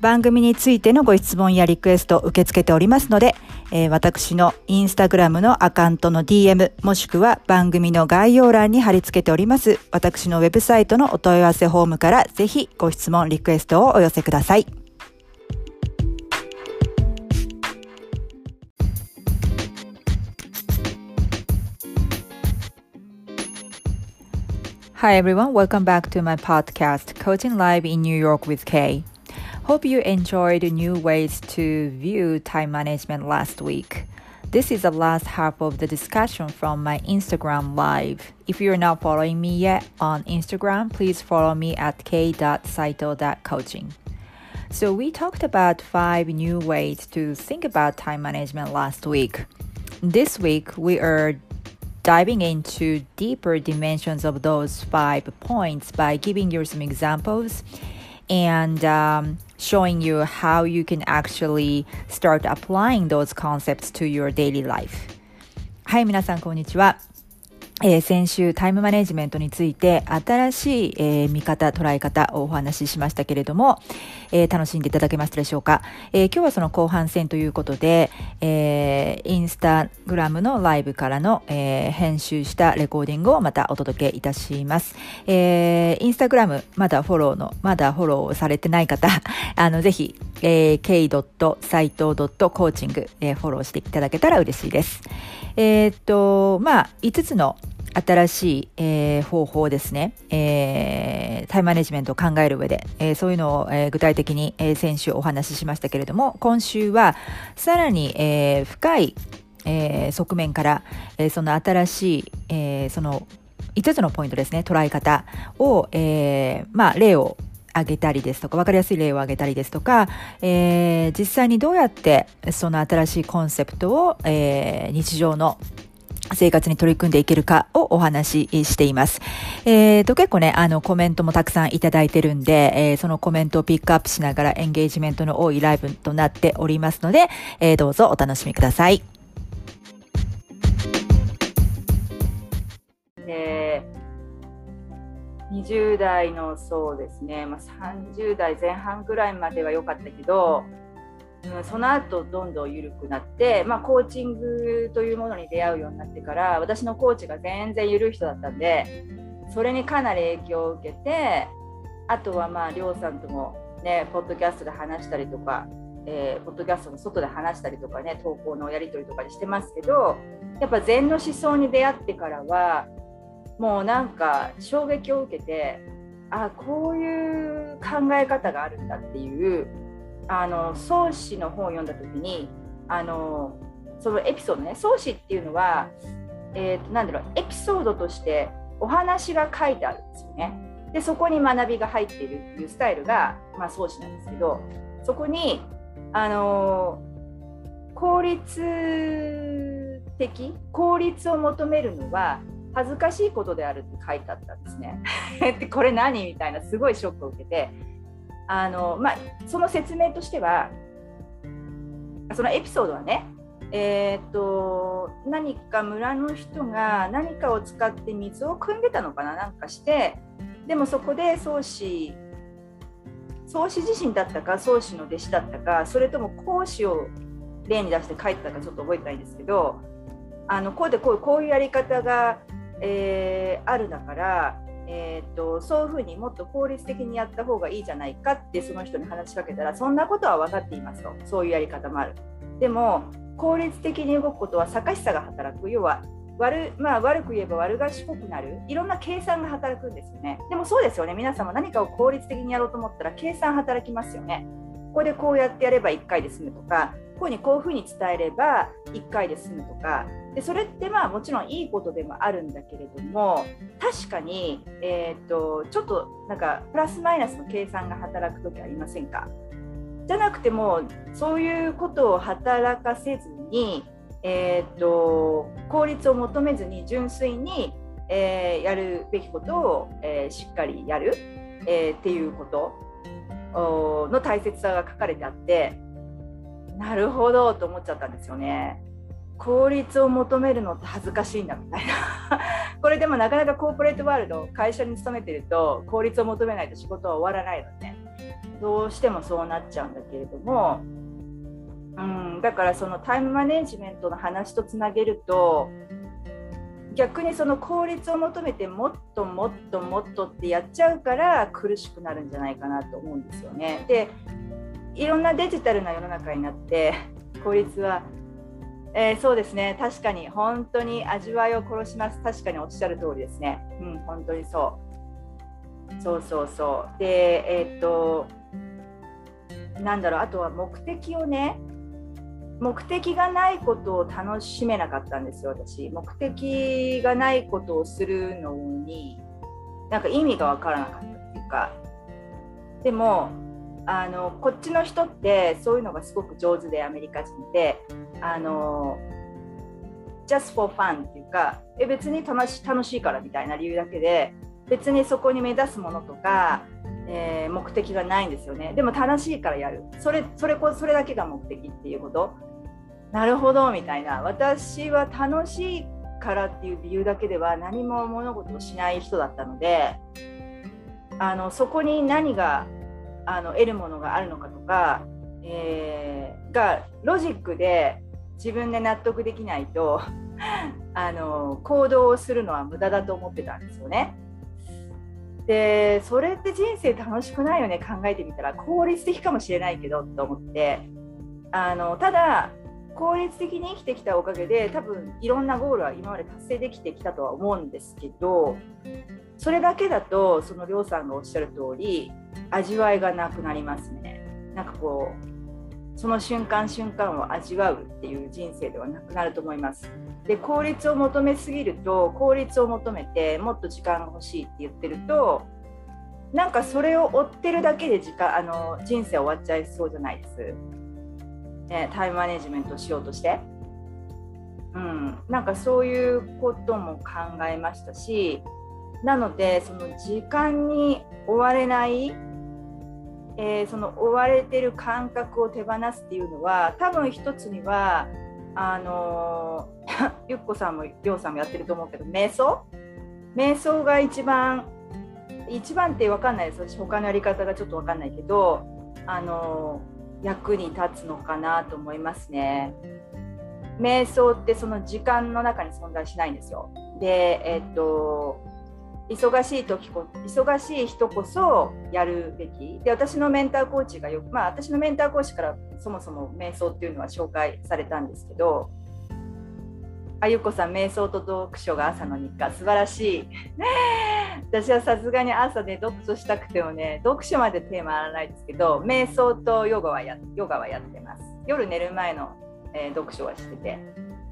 番組についてのご質問やリクエストを受け付けておりますので、えー、私のインスタグラムのアカウントの DM もしくは番組の概要欄に貼り付けております私のウェブサイトのお問い合わせフォームからぜひご質問、リクエストをお寄せください。Hi everyone, welcome back to my podcast, Coaching Live in New York with Kay. Hope you enjoyed new ways to view time management last week. This is the last half of the discussion from my Instagram live. If you're not following me yet on Instagram, please follow me at k.saito.coaching. So, we talked about five new ways to think about time management last week. This week, we are diving into deeper dimensions of those five points by giving you some examples and um, showing you how you can actually start applying those concepts to your daily life. はい、皆さんこんにちは。 えー、先週タイムマネジメントについて新しい、えー、見方、捉え方をお話ししましたけれども、えー、楽しんでいただけましたでしょうか、え今日はその後半戦ということで、えインスタグラムのライブからの、え編集したレコーディングをまたお届けいたします。えインスタグラムまだフォローの、まだフォローされてない方、あの、ぜひ、えー、k.saito.coaching、えー、フォローしていただけたら嬉しいです。え、っと、まあ、5つの新しい、えー、方法ですね、えー、タイムマネジメントを考える上で、えー、そういうのを、え、具体的に、え、先週お話ししましたけれども、今週はさらに、え、深い、え、側面から、え、その新しい、え、その5つのポイントですね、捉え方を、え、まあ、例を挙げたりですとか、わかりやすい例を挙げたりですとか、えー、実際にどうやってその新しいコンセプトを、えー、日常の生活に取り組んでいけるかをお話ししています。えっ、ー、と、結構ね、あの、コメントもたくさんいただいてるんで、えー、そのコメントをピックアップしながらエンゲージメントの多いライブとなっておりますので、えー、どうぞお楽しみください。で、20代のそうですね、まあ、30代前半ぐらいまでは良かったけど、その後どんどん緩くなって、まあ、コーチングというものに出会うようになってから私のコーチが全然緩い人だったんでそれにかなり影響を受けてあとはまありょうさんともねポッドキャストで話したりとか、えー、ポッドキャストの外で話したりとかね投稿のやり取りとかにしてますけどやっぱ禅の思想に出会ってからはもうなんか衝撃を受けてあこういう考え方があるんだっていうあの創始の本を読んだ時にあのそのエピソードね創始っていうのは、えー、なんだろうエピソードとしてお話が書いてあるんですよね。でそこに学びが入っているっていうスタイルが、まあ、創始なんですけどそこにあの効率的効率を求めるのは恥ずかしいことであるって書いてあったんですね。でこれ何？みたいなすごいショックを受けてあの、まあ、その説明としてはそのエピソードはねえーと、何か村の人が何かを使って水を汲んでたのかななんかしてでもそこで宗師宗師自身だったか宗師の弟子だったかそれとも講師を例に出して書いてたかちょっと覚えてないんですけどあのこうでこうこういうやり方が、えー、あるだから、えーと、そういうふうにもっと効率的にやった方がいいじゃないかってその人に話しかけたらそんなことは分かっていますと。そういうやり方もある。でも効率的に動くことは逆しさが働く。要は悪,、まあ、悪く言えば悪賢くなる。いろんな計算が働くんですよね。でもそうですよね。皆様何かを効率的にやろうと思ったら計算働きますよね。ここでこうやってやれば1回で済むとかこうにこういうふうに伝えれば1回で済むとかでそれってまあもちろんいいことでもあるんだけれども確かに、えーと、ちょっとなんかプラスマイナスの計算が働く時ありませんか？じゃなくてもそういうことを働かせずに、えーと、効率を求めずに純粋に、えー、やるべきことを、えー、しっかりやる、えー、っていうことの大切さが書かれてあってなるほどと思っちゃったんですよね。効率を求めるのって恥ずかしいんだみたいな。これでもなかなかコーポレートワールド会社に勤めてると効率を求めないと仕事は終わらないので、どうしてもそうなっちゃうんだけれども、うん、だからそのタイムマネジメントの話とつなげると逆にその効率を求めてもっともっともっとってやっちゃうから苦しくなるんじゃないかなと思うんですよね。でいろんなデジタルな世の中になって効率は、えー、そうですね。確かに。本当に味わいを殺します。確かにおっしゃる通りですね。うん、本当にそう。そうそうそう。でえー、っとなんだろう。あとは目的をね目的がないことを楽しめなかったんですよ私。目的がないことをするのになんか意味が分からなかったっていうか。でもあのこっちの人ってそういうのがすごく上手でアメリカ人であの just for fun っていうかえ別に楽し楽しいからみたいな理由だけで別にそこに目指すものとかえー、目的がないんですよね。でも楽しいからやる。それそれこそれだけが目的っていうこと。なるほどみたいな。私は楽しいからっていう理由だけでは何も物事をしない人だったのであのそこに何があの得るものがあるのかとか、えー、がロジックで自分で納得できないと あの行動をするのは無駄だと思ってたんですよね。でそれって人生楽しくないよね考えてみたら効率的かもしれないけどと思ってあのただ効率的に生きてきたおかげで多分いろんなゴールは今まで達成できてきたとは思うんですけどそれだけだとそのりょうさんがおっしゃる通り味わいがなくなりますねなんかこうその瞬間瞬間を味わうっていう人生ではなくなると思います。で効率を求めすぎると効率を求めてもっと時間が欲しいって言ってるとなんかそれを追ってるだけで時間あの人生終わっちゃいそうじゃないです。ね、タイムマネジメントしようとして。うん、なんかそういうことも考えましたしなのでその時間に追われないえー、その追われてる感覚を手放すっていうのは多分一つにはあのー、ゆっこさんもりょうさんもやってると思うけど瞑想？瞑想が一番一番って分かんないです私他のやり方がちょっと分かんないけどあの、役に立つのかなと思いますね。瞑想ってその時間の中に存在しないんですよ。で、えっと忙しい時こ忙しい人こそやるべき。で私のメンターコーチがよくまあ私のメンターコーチからそもそも瞑想っていうのは紹介されたんですけどあゆこさん瞑想と読書が朝の日課素晴らしい。私はさすがに朝で、ね、読書したくてもね読書までテーマあらないですけど瞑想とヨガはやヨガはやってます。夜寝る前の、えー、読書はしてて。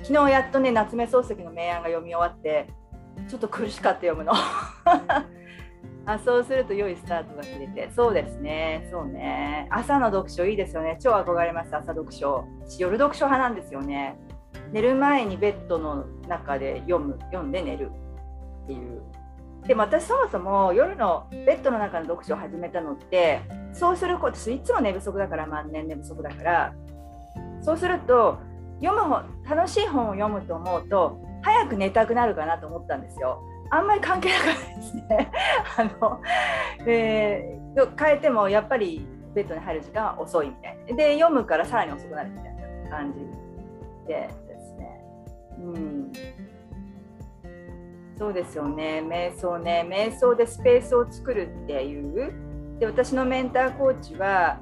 昨日やっとね夏目漱石の名案が読み終わってちょっと苦しかった読むのあそうすると良いスタートが切れて。そうですね。そうね。朝の読書いいですよね。超憧れます朝読書。夜読書派なんですよね。寝る前にベッドの中で読む読んで寝る。っていう。でも私そもそも夜のベッドの中の読書を始めたのってそうすること私いつも寝不足だから万年寝不足だから。そうすると読む本楽しい本を読むと思うと早く寝たくなるかなと思ったんですよ。あんまり関係なかったですね。あのえー、変えてもやっぱりベッドに入る時間は遅いみたいな。で読むからさらに遅くなるみたいな感じでですね。うんそうですよね瞑想ね瞑想でスペースを作るっていうで私のメンターコーチは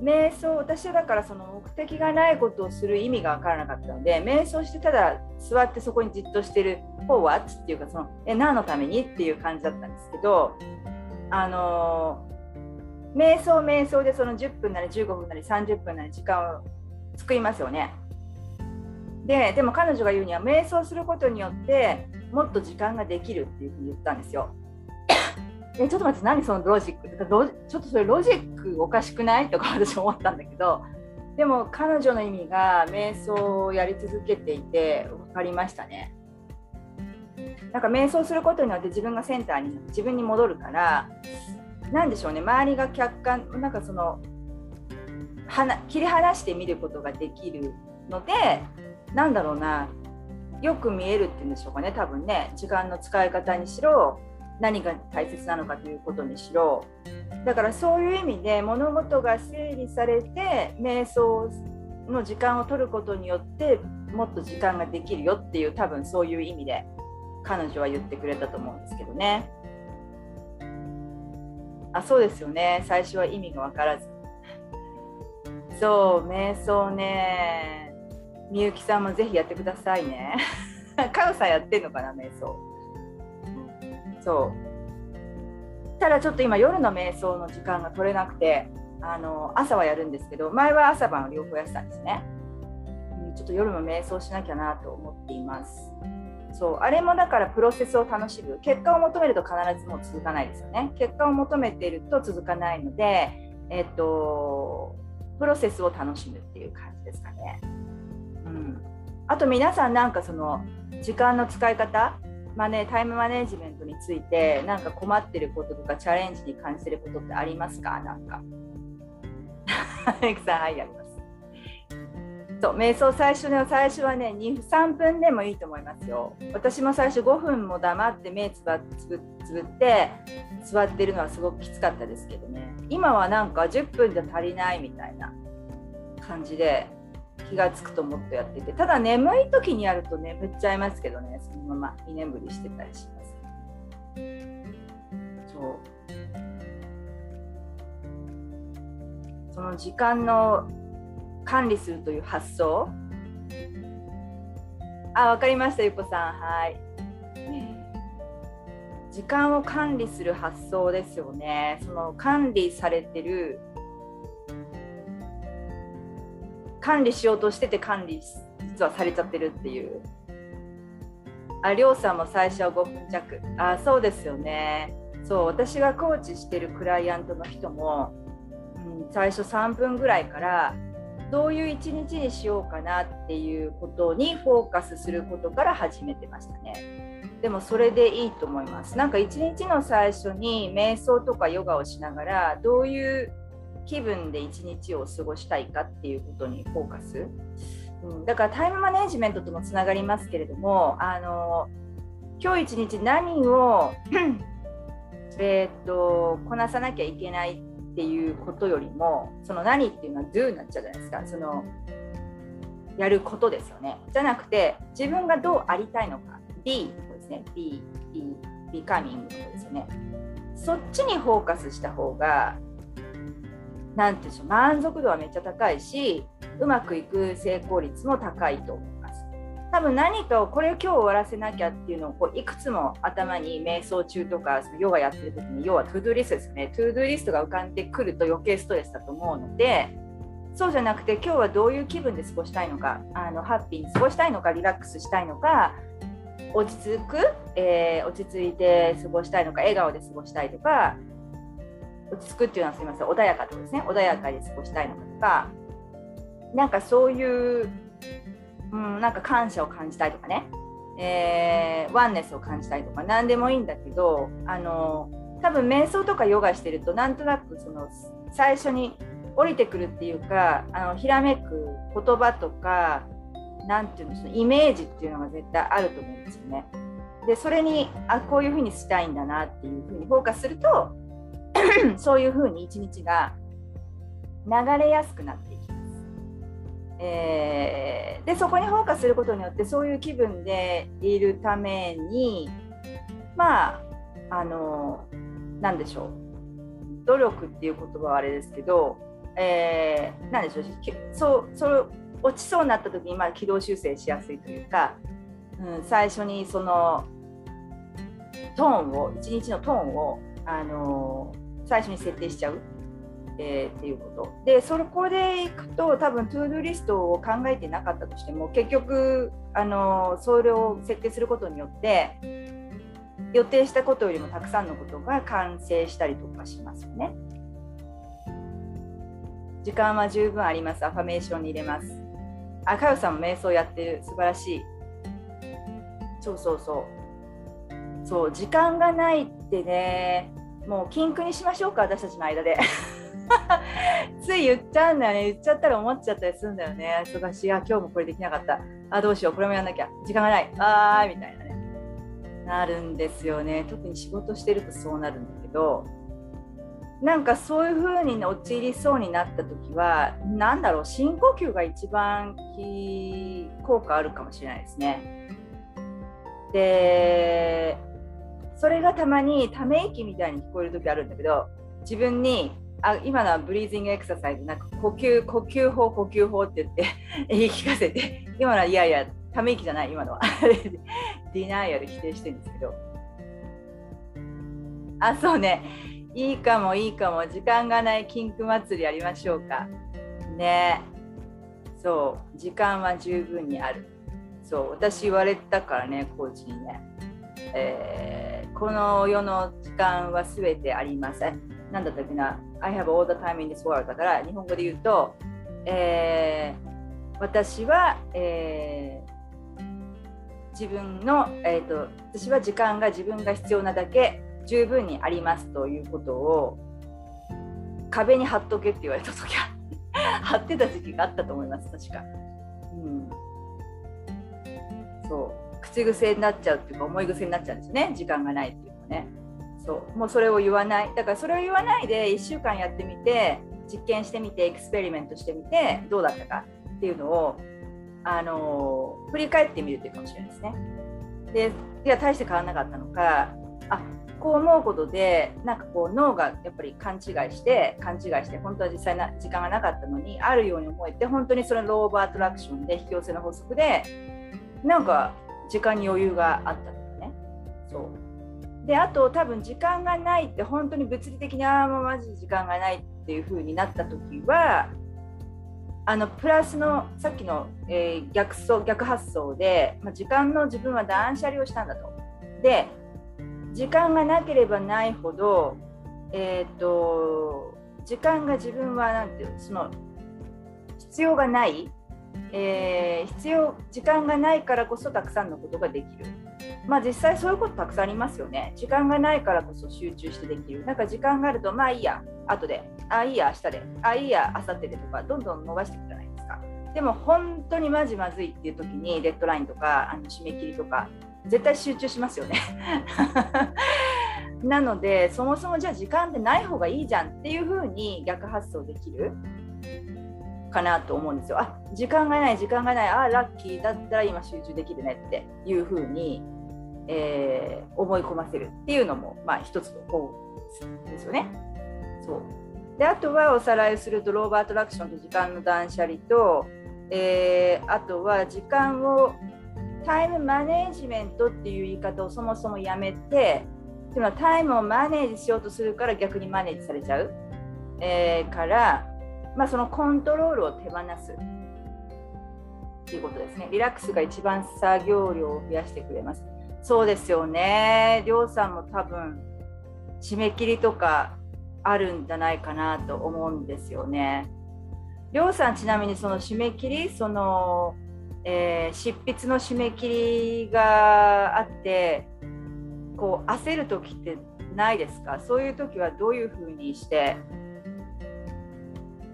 瞑想私はだからその的がないことをする意味が分からなかったので瞑想してただ座ってそこにじっとしてる「for what?」っていうかそのえ何のためにっていう感じだったんですけどあの瞑想瞑想でその10分なり15分なり30分なり時間を作りますよね。ででも彼女が言うには瞑想することによってもっと時間ができるっていうふうに言ったんですよ。えちょっと待って何そのロジック？ちょっとそれロジックおかしくない？とか私思ったんだけどでも彼女の意味が瞑想をやり続けていて分かりましたね。なんか瞑想することによって自分がセンターに自分に戻るから何でしょうね。周りが客観なんかそのはな切り離して見ることができるのでなんだろうな。よく見えるっていうんでしょうかね。多分ね。時間の使い方にしろ何が大切なのかということにしろ。だからそういう意味で物事が整理されて瞑想の時間を取ることによってもっと時間ができるよっていう多分そういう意味で彼女は言ってくれたと思うんですけどね。あそうですよね。最初は意味が分からず。そう瞑想ね。みゆきさんもぜひやってくださいね。カウさんやってんのかな、瞑想。そう。ただちょっと今夜の瞑想の時間が取れなくて、あの朝はやるんですけど、前は朝晩両方やってたんですね。ちょっと夜も瞑想しなきゃなと思っています。そうあれもだからプロセスを楽しむ結果を求めると必ずもう続かないですよね結果を求めていると続かないのでえっとプロセスを楽しむっていう感じですかねうんあと皆さんなんかその時間の使い方マネタイムマネジメントについてなんか困ってることとかチャレンジに感じることってありますか？なんか。はいあります。そう瞑想最初の最初はね2 3分でもいいと思いますよ。私も最初5分も黙って目つばつぶつぶって座ってるのはすごくきつかったですけどね今はなんか10分じゃ足りないみたいな感じで気が付くともっとやっててただ眠い時にやると眠っちゃいますけどねそのまま居眠りしてたりします。そうその時間の管理するという発想あ、わかりました、ゆこさん。はい。時間を管理する発想ですよね。その管理されてる管理しようとしてて管理実はされちゃってるっていう。あ、りょうさんも最初は5分弱。あ、そうですよね。そう、私がコーチしてるクライアントの人も、うん、最初3分ぐらいからどういう一日にしようかなっていうことにフォーカスすることから始めてましたね。でもそれでいいと思います。なんか一日の最初に瞑想とかヨガをしながらどういう気分で一日を過ごしたいかっていうことにフォーカス、うん、だからタイムマネジメントともつながりますけれどもあの今日一日何を えっとこなさなきゃいけないっていうことよりもその何っていうのは do になっちゃうじゃないですか？そのやることですよね。じゃなくて自分がどうありたいのか。Be ですね。Be, be becoming のことですよね。そっちにフォーカスした方がなんていう満足度はめっちゃ高いしうまくいく成功率も高いと思います。多分何かをこれを今日終わらせなきゃっていうのをこういくつも頭に瞑想中とかヨガやってる時に要は to-do list ですね to-do list が浮かんでくると余計ストレスだと思うのでそうじゃなくて今日はどういう気分で過ごしたいのかあのハッピーに過ごしたいのかリラックスしたいのか落ち着く、えー、落ち着いて過ごしたいのか笑顔で過ごしたいとか落ち着くっていうのはすみません穏やかとですね穏やかに過ごしたいのかとかなんかそういう、うん、なんか感謝を感じたいとかね、えー、ワンネスを感じたいとか何でもいいんだけどあの多分瞑想とかヨガしてるとなんとなくその最初に降りてくるっていうかあのひらめく言葉とか何て言うんでしょうイメージっていうのが絶対あると思うんですよね。でそれにあこういうふうにしたいんだなっていうふうにフォーカスすると そういうふうに一日が流れやすくなっていきます。えー、でそこにフォーカスすることによってそういう気分でいるためにまああの何でしょう努力っていう言葉はあれですけど、えー、何でしょうそうそう落ちそうになった時にまあ軌道修正しやすいというか、うん、最初にそのトーンを一日のトーンを、あのー、最初に設定しちゃう、えー、っていうことでそこでいくと多分 to-do list を考えてなかったとしても結局、あの、それを設定することによって予定したことよりもたくさんのことが完成したりとかしますよね。時間は十分あります。アファメーションに入れます。あ、かよさんも瞑想やってる。素晴らしい。そうそうそう。そう、時間がないってね、もう禁句にしましょうか、私たちの間で。つい言っちゃうんだよね。言っちゃったら思っちゃったりするんだよね。忙しい。あ、今日もこれできなかった。あ、どうしよう。これもやんなきゃ。時間がない。あー、みたいなね。なるんですよね。特に仕事してるとそうなるんだけど。なんかそういう風に陥りそうになった時は何だろう深呼吸が一番効果あるかもしれないですね。でそれがたまにため息みたいに聞こえる時あるんだけど自分にあ今のはブリーズングエクササイズなんか呼吸呼吸法呼吸法って言って 言い聞かせて今のはいやいやため息じゃない今のは。ディナイアル否定してるんですけど。あそうね。いいかもいいかも。時間がないキンク祭りやりましょうか。ね。そう。時間は十分にある。そう。私言われたからねコーチにね、えー、この世の時間は全てありません。何だったっけな？I have all the time in this world だから日本語で言うと、えー、私は、えー、自分の、えーと私は時間が自分が必要なだけ十分にありますということを壁に貼っとけって言われた時は 貼ってた時期があったと思います確か。うん、そう。口癖になっちゃうっていうか思い癖になっちゃうんですね時間がないっていうのね。そうもうそれを言わないだからそれを言わないで1週間やってみて実験してみてエクスペリメントしてみてどうだったかっていうのをあの振り返ってみるというかもしれないですね。でいや大して変わらなかったのかあこう思うことでなんかこう脳がやっぱり勘違いして勘違いして本当は実際な時間がなかったのにあるように思えて本当にそのローオーバーアトラクションで引き寄せの法則でなんか時間に余裕があったとかねそうであと多分時間がないって本当に物理的にああもうマジで時間がないっていう風になった時はあのプラスのさっきの、えー、逆走逆発想で、まあ、時間の自分は断捨離をしたんだと。で時間がなければないほど、えーと、時間が自分はなんていうその必要がない、えー、必要時間がないからこそたくさんのことができる。まあ実際そういうことたくさんありますよね。時間がないからこそ集中してできる。なんか時間があると、まあいいや、後で、ああいいや、明日で、あいいや、明後日でとか、どんどん伸ばしていくじゃないですか。でも本当にまじまずいっていう時に、デッドラインとか、あの締め切りとか、絶対集中しますよね なのでそもそもじゃあ時間ってない方がいいじゃんっていう風に逆発想できるかなと思うんですよ。あ時間がない時間がないあラッキーだったら今集中できるねっていう風に、えー、思い込ませるっていうのもまあ一つの方ですよね。そうであとはおさらいするとローバートラクションと時間の断捨離と、えー、あとは時間をタイムマネージメントっていう言い方をそもそもやめてでもタイムをマネージしようとするから逆にマネージされちゃう、えー、から、まあ、そのコントロールを手放すっていうことですねリラックスが一番作業量を増やしてくれますそうですよね。りょうさんも多分締め切りとかあるんじゃないかなと思うんですよね。りょうさんちなみにその締め切りその、えー、執筆の締め切りがあってこう焦る時ってないですか？そういう時はどういうふうにして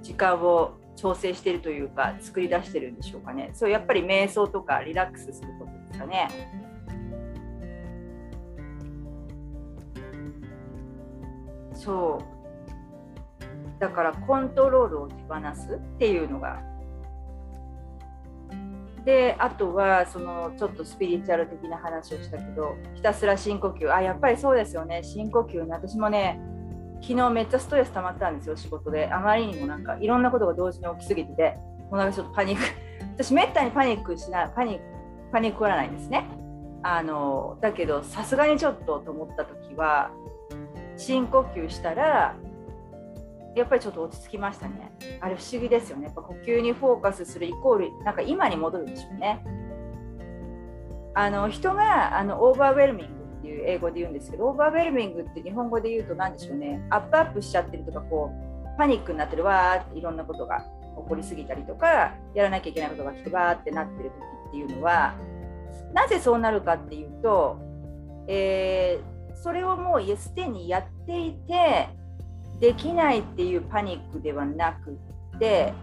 時間を調整しているというか作り出してるんでしょうかね。そうやっぱり瞑想とかリラックスすることですかね。そう。だからコントロールを手放すっていうのが。であとはそのちょっとスピリチュアル的な話をしたけどひたすら深呼吸。あやっぱりそうですよね。深呼吸ね。私もね昨日めっちゃストレス溜まったんですよ仕事であまりにもなんかいろんなことが同時に起きすぎててもうなんかちょっとパニック 私めったにパニックしないパニックパニックはないんですねあのだけどさすがにちょっとと思った時は深呼吸したらやっぱりちょっと落ち着きましたね。あれ不思議ですよね。やっぱ呼吸にフォーカスするイコール、なんか今に戻るんでしょうね。あの人があの overwhelming っていう英語で言うんですけど、 overwhelming って日本語で言うと何でしょうね。アップアップしちゃってるとか、こう、パニックになってるわーっていろんなことが起こりすぎたりとか、やらなきゃいけないことが来てわーってなってる時っていうのは、なぜそうなるかっていうと、えー、それをもうすでにやっていて、できないっていうパニックではなくて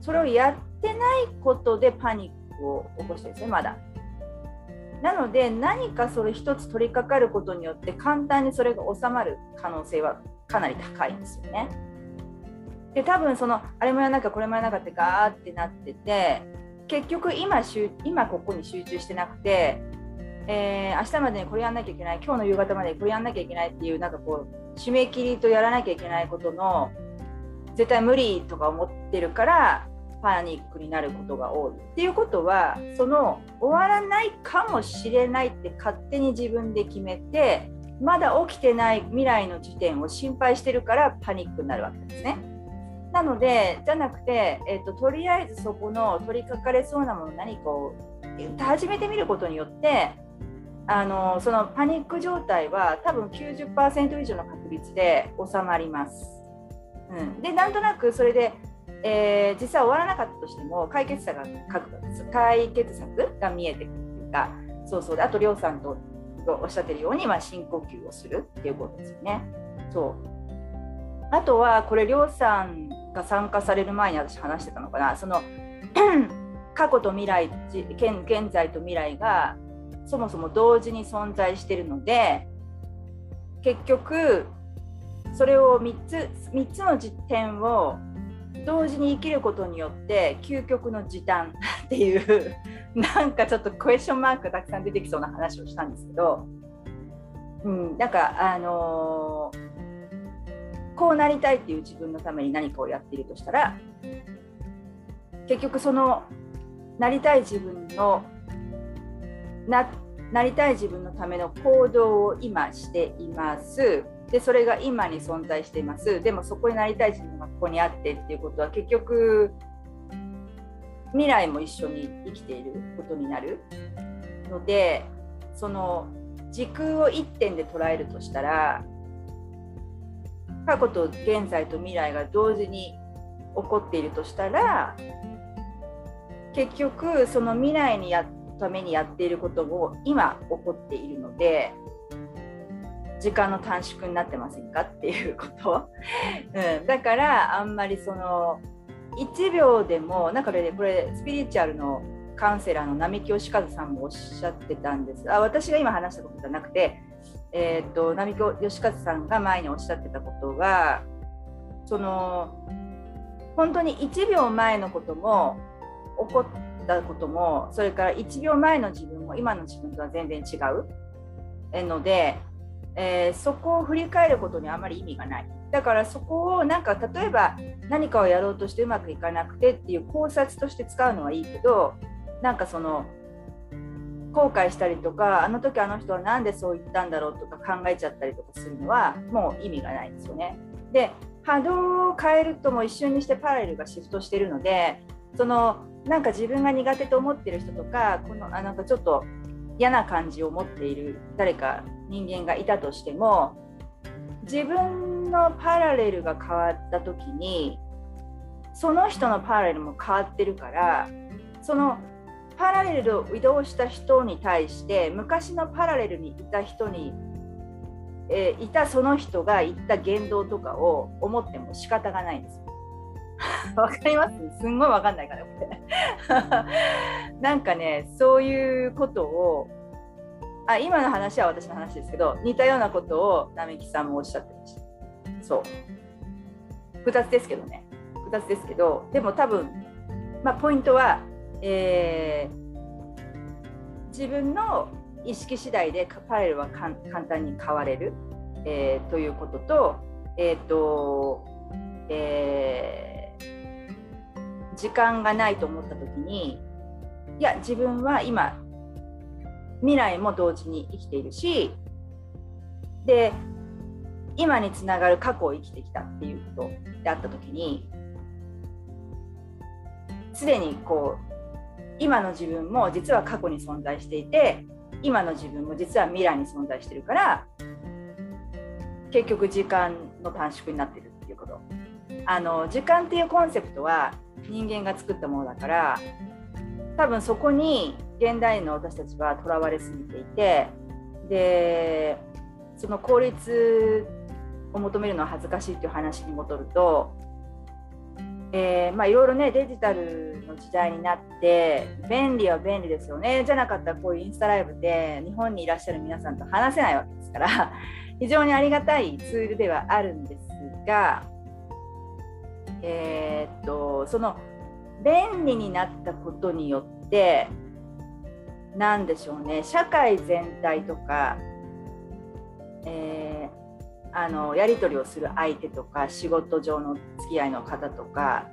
それをやってないことでパニックを起こしてですねまだ。なので何かそれ一つ取り掛かることによって簡単にそれが収まる可能性はかなり高いんですよね。で多分そのあれもやらなきゃこれもやらなきゃってガーってなってて結局今今ここに集中してなくてえー、明日までにこれやんなきゃいけない今日の夕方までにこれやんなきゃいけないっていうなんかこう締め切りとやらなきゃいけないことの絶対無理とか思ってるからパニックになることが多いっていうことはその終わらないかもしれないって勝手に自分で決めてまだ起きてない未来の時点を心配してるからパニックになるわけですね。なのでじゃなくて、えーと、とりあえずそこの取りかかれそうなもの何かを始めてみることによってあのそのパニック状態は多分90%以上の確率で収まります。うん、でなんとなくそれで、えー、実際終わらなかったとしても解決策が解決策が見えてくるというかそうそう。であとりょうさんとおっしゃってるように、まあ、深呼吸をするっていうことですよね。そう。あとはこれりょうさんが参加される前に私話してたのかな。その 過去と未来現在と未来がそもそも同時に存在してるので結局それを3つ ,3 つの実点を同時に生きることによって究極の時短 っていうなんかちょっとクエスチョンマークがたくさん出てきそうな話をしたんですけど、うん、なんかあのー、こうなりたいっていう自分のために何かをやっているとしたら結局そのなりたい自分のななりたい自分のための行動を今しています。でそれが今に存在しています。でもそこになりたい自分がここにあってっていうことは結局未来も一緒に生きていることになるのでその時空を一点で捉えるとしたら過去と現在と未来が同時に起こっているとしたら結局その未来にやためにやっていることも今起こっているので時間の短縮になってませんかっていうこと、うん、だからあんまりその1秒でもなんかねこれスピリチュアルのカウンセラーの並木義和さんもおっしゃってたんです。あ私が今話したことじゃなくて、えーと、並木義和さんが前におっしゃってたことはその本当に1秒前のことも起こったこともそれから1秒前の自分も今の自分とは全然違うので、えー、そこを振り返ることにあまり意味がないだからそこをなんか例えば何かをやろうとしてうまくいかなくてっていう考察として使うのはいいけどなんかその後悔したりとかあの時あの人は何でそう言ったんだろうとか考えちゃったりとかするのはもう意味がないんですよね。で波動を変えるとも一瞬にしてパラレルがシフトしてるのでそのなんか自分が苦手と思ってる人とかこのあなんかちょっと嫌な感じを持っている誰か人間がいたとしても自分のパラレルが変わった時にその人のパラレルも変わってるからそのパラレルを移動した人に対して昔のパラレルにいた人に、えー、いたその人が言った言動とかを思っても仕方がないんですよ。わかります？すんごいわかんないからこれ なんかねそういうことをあ今の話は私の話ですけど似たようなことを並木さんもおっしゃってました。そう。2つですけどね。2つですけどでも多分、まあ、ポイントは、えー、自分の意識次第でパレルは簡単に変われる、えー、ということと,、えーとえー、時間がないと思った時にいや自分は今未来も同時に生きているしで今につながる過去を生きてきたっていうことであった時にすでにこう今の自分も実は過去に存在していて今の自分も実は未来に存在してるから結局時間の短縮になってるっていうこと。あの時間っていうコンセプトは人間が作ったものだから多分そこに現代の私たちはとらわれすぎていてでその効率を求めるのは恥ずかしいっていう話に戻るとえー、まあいろいろねデジタルの時代になって便利は便利ですよね。じゃなかったらこういうインスタライブで日本にいらっしゃる皆さんと話せないわけですから非常にありがたいツールではあるんですが、えー、っとその便利になったことによって何でしょうね社会全体とか、えーあのやり取りをする相手とか仕事上の付き合いの方とか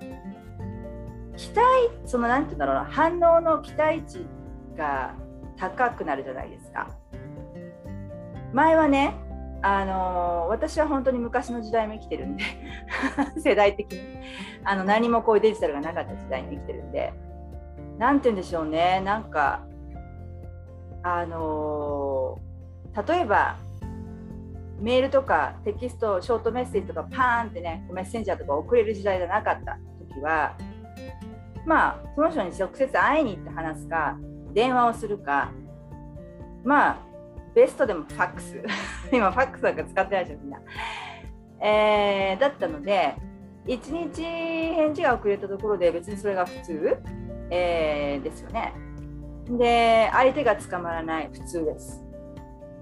期待その何て言うんだろうな反応の期待値が高くなるじゃないですか。前はねあの私は本当に昔の時代も生きてるんで 世代的に。あの何もこういうデジタルがなかった時代に生きてるんで。何て言うんでしょうね。なんかあの例えばメールとかテキストショートメッセージとかパーンってねメッセンジャーとか送れる時代じゃなかった時はまあその人に直接会いに行って話すか電話をするかまあベストでもファックス。今ファックスなんか使ってないでしょみんな、えー、だったので1日返事が遅れたところで別にそれが普通、えー、ですよね。で相手が捕まらない。普通です。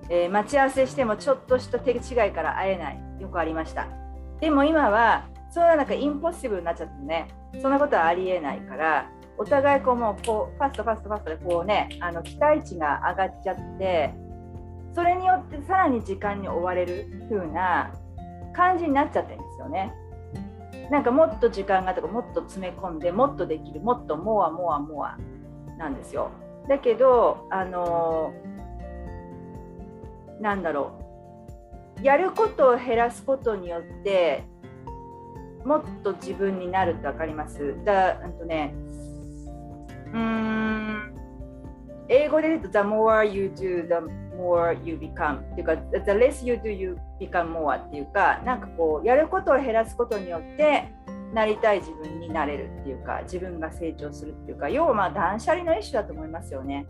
えー、待ち合わせしてもちょっとした手違いから会えない。よくありました。でも今はそうなんかインポッシブルになっちゃってね。そんなことはありえないからお互いこうもうこうファストファストファストでこうねあの期待値が上がっちゃってそれによってさらに時間に追われる風な感じになっちゃってるんですよね。なんかもっと時間がとかもっと詰め込んでもっとできるもっとモアモアモアなんですよ。だけどあのなんだろうやることを減らすことによってもっと自分になるって分かります？だうんとねうん英語で言うと The more you do, the more you become っていうか The less you do, you become more っていうかなんかこうやることを減らすことによってなりたい自分になれるっていうか自分が成長するっていうか要はまあ断捨離の一種だと思いますよね。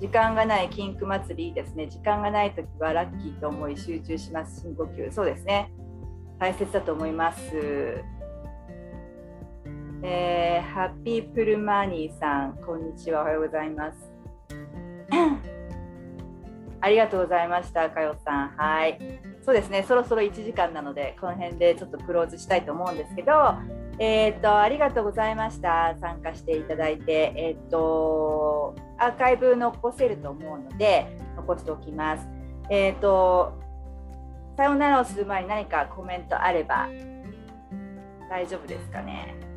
時間がないキンク祭りですね。時間がないときはラッキーと思い集中します。深呼吸。そうですね。大切だと思います。えー、ハッピープルマニーさん、こんにちは。おはようございます。ありがとうございました、かよさん。はい。そうですね、そろそろ1時間なので、この辺でちょっとクローズしたいと思うんですけど、えー、っと、ありがとうございました。参加していただいて、えー、っと、アーカイブ残せると思うので、残しておきます。えー、っと、さようならをする前に何かコメントあれば大丈夫ですかね。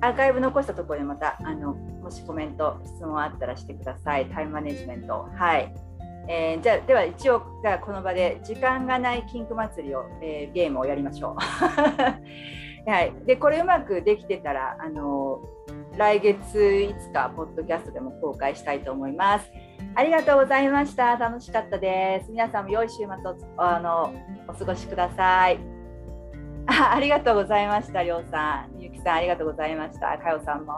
アーカイブ残したところでまた、あの、もしコメント、質問あったらしてください。タイムマネジメント。はい。えー、じゃあでは一応じゃあこの場で時間がないキンク祭りを、えー、ゲームをやりましょう。はい、でこれうまくできてたらあの来月いつかポッドキャストでも公開したいと思います。ありがとうございました。楽しかったです。皆さんも良い週末をあのお過ごしください。あ ありがとうございました、りょうさん。ゆきさん、ありがとうございました。かよさんも。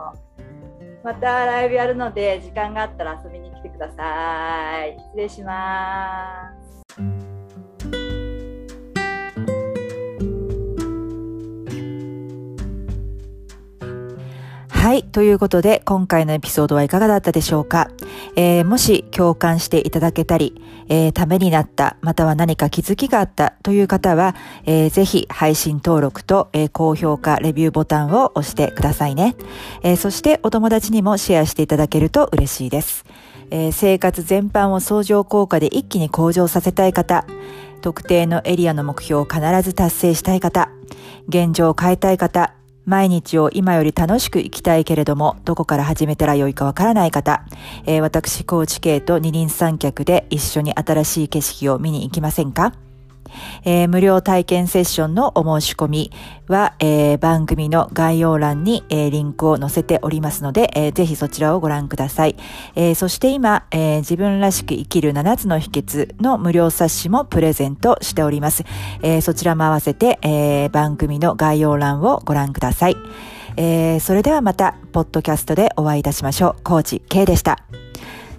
またライブやるので、時間があったら遊びに来てください。失礼します。はい。ということで、今回のエピソードはいかがだったでしょうか、えー、もし共感していただけたり、えー、ためになった、または何か気づきがあったという方は、えー、ぜひ配信登録と、えー、高評価、レビューボタンを押してくださいね。え、そしてお友達にもシェアしていただけると嬉しいです。え、生活全般を相乗効果で一気に向上させたい方、特定のエリアの目標を必ず達成したい方、現状を変えたい方、毎日を今より楽しく生きたいけれども、どこから始めたらよいかわからない方、えー、私、高知系と二輪三脚で一緒に新しい景色を見に行きませんか？えー、無料体験セッションのお申し込みは、えー、番組の概要欄に、えー、リンクを載せておりますので、えー、ぜひそちらをご覧ください。え、そして今、え、自分らしく生きる7つの秘訣の無料冊子もプレゼントしております。え、そちらも合わせて、え、番組の概要欄をご覧ください。え、それではまた、ポッドキャストでお会いいたしましょう。コーチ K でした。